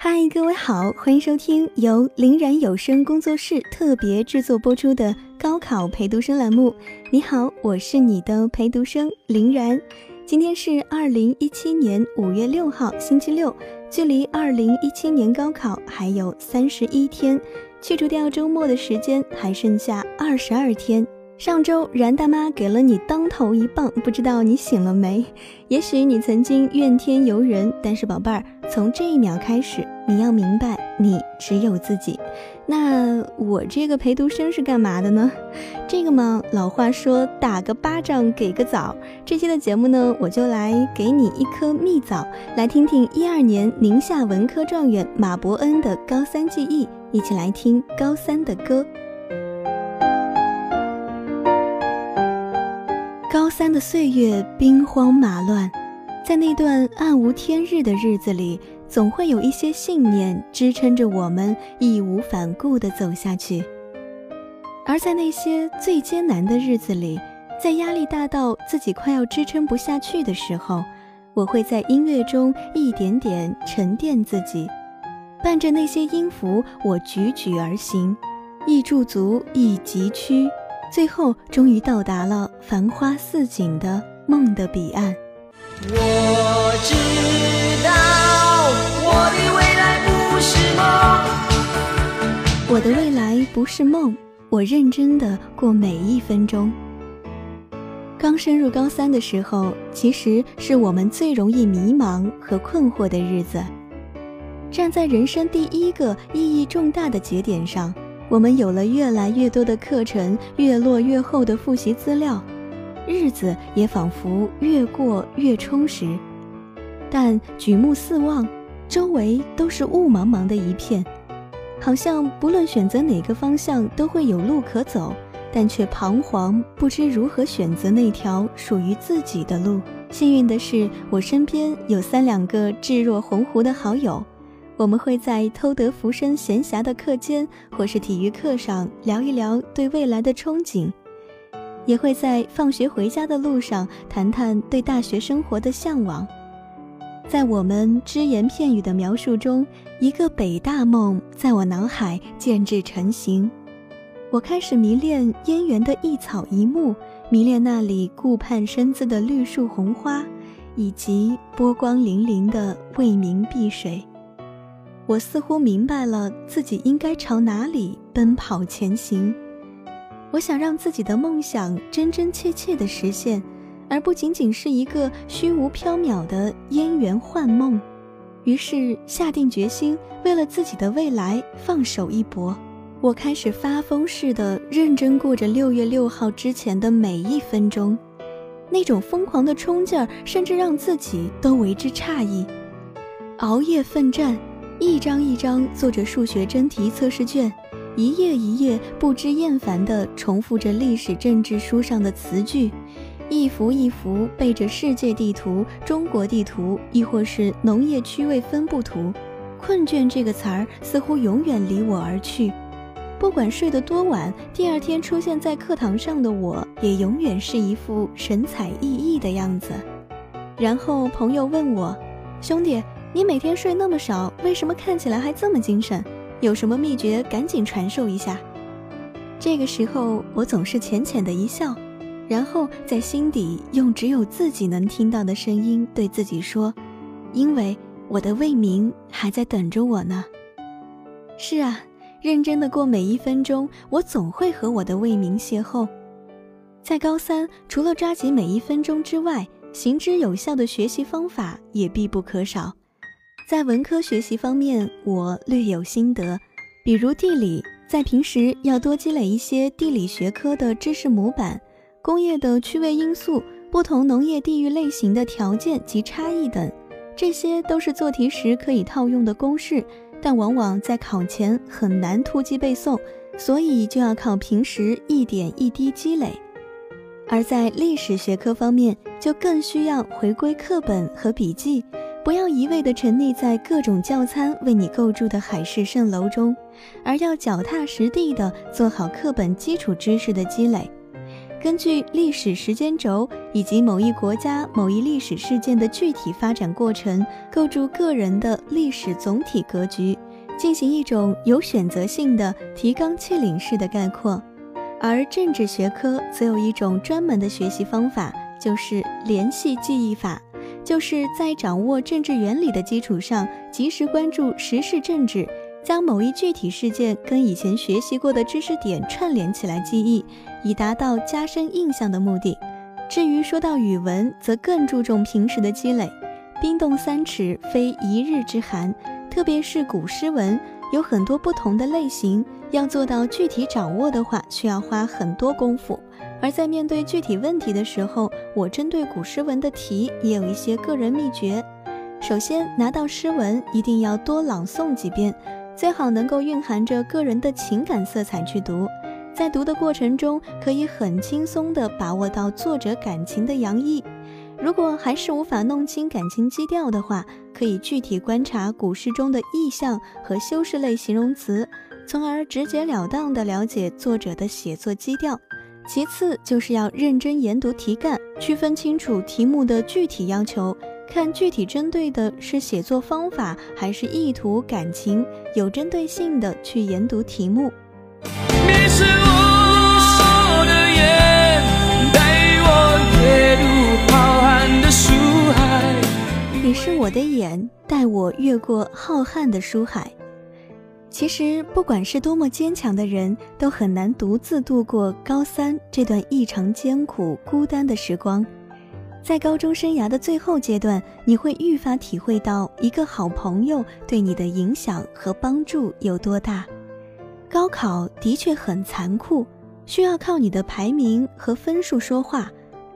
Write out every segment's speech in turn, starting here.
嗨，各位好，欢迎收听由林然有声工作室特别制作播出的高考陪读生栏目。你好，我是你的陪读生林然。今天是二零一七年五月六号，星期六，距离二零一七年高考还有三十一天，去除掉周末的时间，还剩下二十二天。上周然大妈给了你当头一棒，不知道你醒了没？也许你曾经怨天尤人，但是宝贝儿，从这一秒开始，你要明白，你只有自己。那我这个陪读生是干嘛的呢？这个嘛，老话说打个巴掌给个枣。这期的节目呢，我就来给你一颗蜜枣，来听听一二年宁夏文科状元马伯恩的高三记忆，一起来听高三的歌。高三的岁月兵荒马乱，在那段暗无天日的日子里，总会有一些信念支撑着我们义无反顾地走下去。而在那些最艰难的日子里，在压力大到自己快要支撑不下去的时候，我会在音乐中一点点沉淀自己，伴着那些音符，我踽踽而行，亦驻足，亦疾趋。最后，终于到达了繁花似锦的梦的彼岸。我知道我的未来不是梦，我的未来不是梦，我认真的过每一分钟。刚升入高三的时候，其实是我们最容易迷茫和困惑的日子。站在人生第一个意义重大的节点上。我们有了越来越多的课程，越落越厚的复习资料，日子也仿佛越过越充实。但举目四望，周围都是雾茫茫的一片，好像不论选择哪个方向都会有路可走，但却彷徨不知如何选择那条属于自己的路。幸运的是，我身边有三两个志若鸿鹄的好友。我们会在偷得浮生闲暇的课间，或是体育课上聊一聊对未来的憧憬，也会在放学回家的路上谈谈对大学生活的向往。在我们只言片语的描述中，一个北大梦在我脑海渐至成型。我开始迷恋燕园的一草一木，迷恋那里顾盼生姿的绿树红花，以及波光粼粼的未名碧水。我似乎明白了自己应该朝哪里奔跑前行。我想让自己的梦想真真切切地实现，而不仅仅是一个虚无缥缈的烟缘幻梦。于是下定决心，为了自己的未来放手一搏。我开始发疯似的认真过着六月六号之前的每一分钟，那种疯狂的冲劲儿，甚至让自己都为之诧异。熬夜奋战。一张一张做着数学真题测试卷，一页一页不知厌烦地重复着历史政治书上的词句，一幅一幅背着世界地图、中国地图，亦或是农业区位分布图。困倦这个词儿似乎永远离我而去。不管睡得多晚，第二天出现在课堂上的我，也永远是一副神采奕奕的样子。然后朋友问我：“兄弟。”你每天睡那么少，为什么看起来还这么精神？有什么秘诀？赶紧传授一下。这个时候，我总是浅浅的一笑，然后在心底用只有自己能听到的声音对自己说：“因为我的未名还在等着我呢。”是啊，认真的过每一分钟，我总会和我的未名邂逅。在高三，除了抓紧每一分钟之外，行之有效的学习方法也必不可少。在文科学习方面，我略有心得，比如地理，在平时要多积累一些地理学科的知识模板，工业的区位因素，不同农业地域类型的条件及差异等，这些都是做题时可以套用的公式，但往往在考前很难突击背诵，所以就要靠平时一点一滴积累。而在历史学科方面，就更需要回归课本和笔记。不要一味地沉溺在各种教参为你构筑的海市蜃楼中，而要脚踏实地地做好课本基础知识的积累。根据历史时间轴以及某一国家某一历史事件的具体发展过程，构筑个人的历史总体格局，进行一种有选择性的提纲挈领式的概括。而政治学科则有一种专门的学习方法，就是联系记忆法，就是在掌握政治原理的基础上，及时关注时事政治。将某一具体事件跟以前学习过的知识点串联起来记忆，以达到加深印象的目的。至于说到语文，则更注重平时的积累。冰冻三尺，非一日之寒。特别是古诗文，有很多不同的类型，要做到具体掌握的话，需要花很多功夫。而在面对具体问题的时候，我针对古诗文的题也有一些个人秘诀。首先，拿到诗文，一定要多朗诵几遍。最好能够蕴含着个人的情感色彩去读，在读的过程中可以很轻松地把握到作者感情的洋溢。如果还是无法弄清感情基调的话，可以具体观察古诗中的意象和修饰类形容词，从而直截了当地了解作者的写作基调。其次就是要认真研读题干，区分清楚题目的具体要求。看具体针对的是写作方法还是意图感情，有针对性的去研读题目。你是我的眼，带我越入浩瀚的书海。你是我的眼，带我越过浩瀚的书海。其实，不管是多么坚强的人，都很难独自度过高三这段异常艰苦、孤单的时光。在高中生涯的最后阶段，你会愈发体会到一个好朋友对你的影响和帮助有多大。高考的确很残酷，需要靠你的排名和分数说话，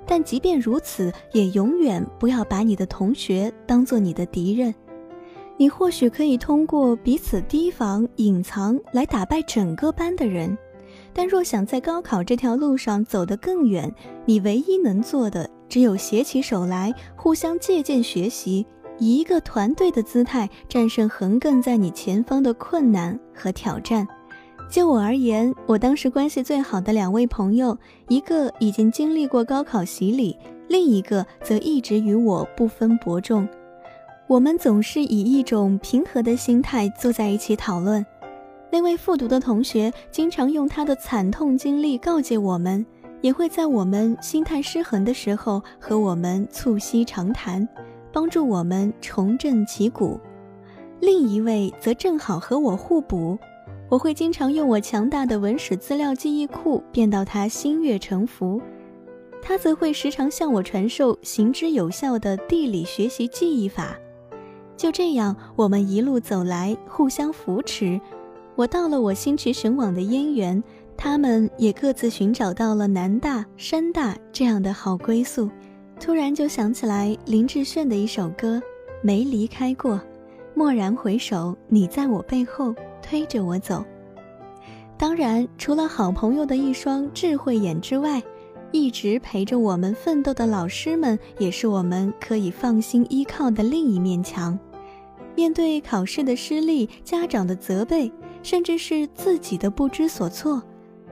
但即便如此，也永远不要把你的同学当做你的敌人。你或许可以通过彼此提防、隐藏来打败整个班的人，但若想在高考这条路上走得更远，你唯一能做的。只有携起手来，互相借鉴学习，以一个团队的姿态战胜横亘在你前方的困难和挑战。就我而言，我当时关系最好的两位朋友，一个已经经历过高考洗礼，另一个则一直与我不分伯仲。我们总是以一种平和的心态坐在一起讨论。那位复读的同学经常用他的惨痛经历告诫我们。也会在我们心态失衡的时候和我们促膝长谈，帮助我们重振旗鼓。另一位则正好和我互补，我会经常用我强大的文史资料记忆库变到他心悦诚服，他则会时常向我传授行之有效的地理学习记忆法。就这样，我们一路走来，互相扶持。我到了我心驰神往的燕园。他们也各自寻找到了南大、山大这样的好归宿，突然就想起来林志炫的一首歌《没离开过》，蓦然回首，你在我背后推着我走。当然，除了好朋友的一双智慧眼之外，一直陪着我们奋斗的老师们，也是我们可以放心依靠的另一面墙。面对考试的失利、家长的责备，甚至是自己的不知所措。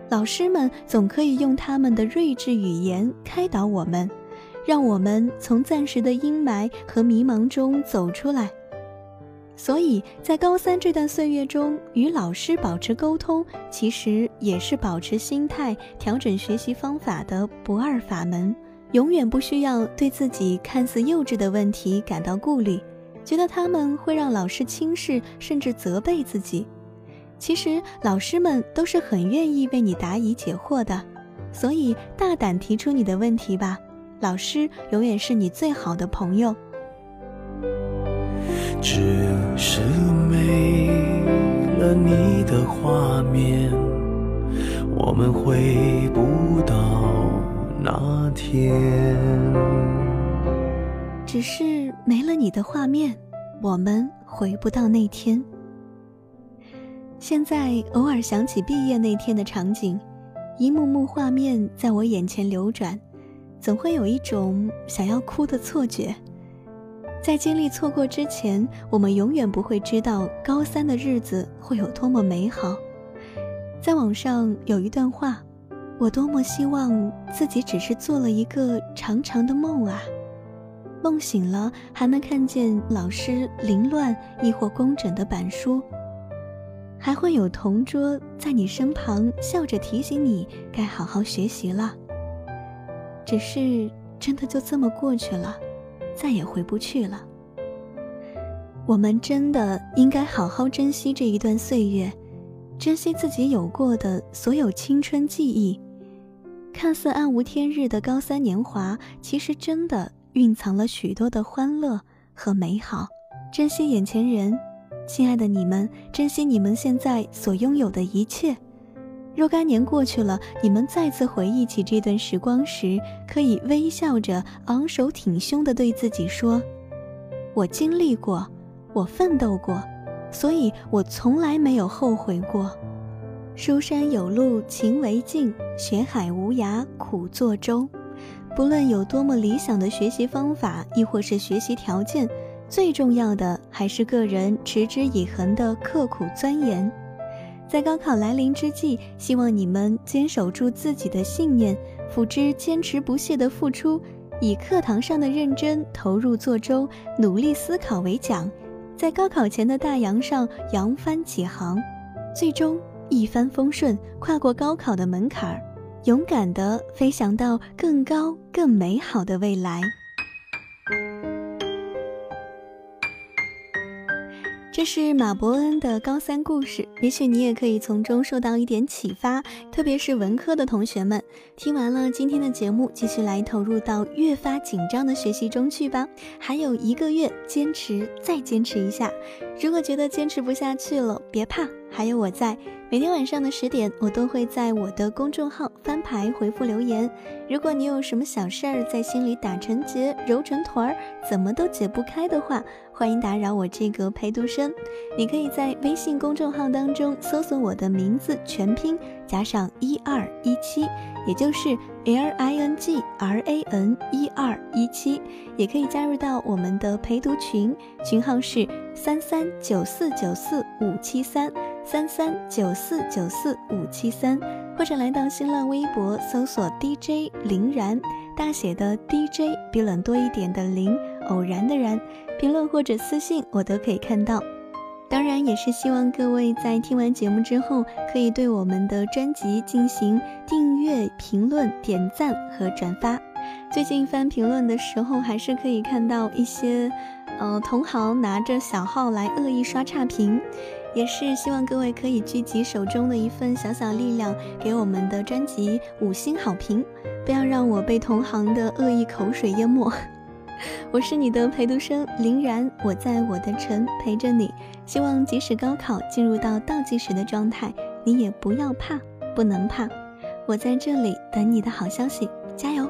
老师们总可以用他们的睿智语言开导我们，让我们从暂时的阴霾和迷茫中走出来。所以在高三这段岁月中，与老师保持沟通，其实也是保持心态、调整学习方法的不二法门。永远不需要对自己看似幼稚的问题感到顾虑，觉得他们会让老师轻视甚至责备自己。其实老师们都是很愿意为你答疑解惑的，所以大胆提出你的问题吧，老师永远是你最好的朋友。只是没了你的画面，我们回不到那天。只是没了你的画面，我们回不到那天。现在偶尔想起毕业那天的场景，一幕幕画面在我眼前流转，总会有一种想要哭的错觉。在经历错过之前，我们永远不会知道高三的日子会有多么美好。在网上有一段话：我多么希望自己只是做了一个长长的梦啊！梦醒了，还能看见老师凌乱亦或工整的板书，还会有同桌在你身旁笑着提醒你该好好学习了。只是真的就这么过去了，再也回不去了。我们真的应该好好珍惜这一段岁月，珍惜自己有过的所有青春记忆。看似暗无天日的高三年华，其实真的蕴藏了许多的欢乐和美好。珍惜眼前人，亲爱的你们，珍惜你们现在所拥有的一切。若干年过去了，你们再次回忆起这段时光时，可以微笑着、昂首挺胸地对自己说：“我经历过，我奋斗过，所以我从来没有后悔过。”书山有路勤为径，学海无涯苦作舟。不论有多么理想的学习方法，亦或是学习条件，最重要的还是个人持之以恒的刻苦钻研。在高考来临之际，希望你们坚守住自己的信念，辅之坚持不懈的付出，以课堂上的认真投入作舟，努力思考为奖，在高考前的大洋上扬帆起航，最终。一帆风顺，跨过高考的门槛儿，勇敢地飞翔到更高、更美好的未来。这是马伯恩的高三故事，也许你也可以从中受到一点启发，特别是文科的同学们。听完了今天的节目，继续来投入到越发紧张的学习中去吧。还有一个月，坚持再坚持一下。如果觉得坚持不下去了，别怕，还有我在。每天晚上的十点，我都会在我的公众号翻牌回复留言。如果你有什么小事儿在心里打成结、揉成团儿，怎么都解不开的话，欢迎打扰我这个陪读生。你可以在微信公众号当中搜索我的名字全拼加上一二一七，也就是 L I N G R A N 一二一七，也可以加入到我们的陪读群，群号是三三九四九四五七三。三三九四九四五七三，或者来到新浪微博搜索 DJ 林然，大写的 DJ 比冷多一点的林，偶然的然，评论或者私信我都可以看到。当然，也是希望各位在听完节目之后，可以对我们的专辑进行订阅、评论、点赞和转发。最近翻评论的时候，还是可以看到一些，呃，同行拿着小号来恶意刷差评。也是希望各位可以聚集手中的一份小小力量，给我们的专辑五星好评，不要让我被同行的恶意口水淹没。我是你的陪读生林然，我在我的城陪着你。希望即使高考进入到倒计时的状态，你也不要怕，不能怕，我在这里等你的好消息，加油！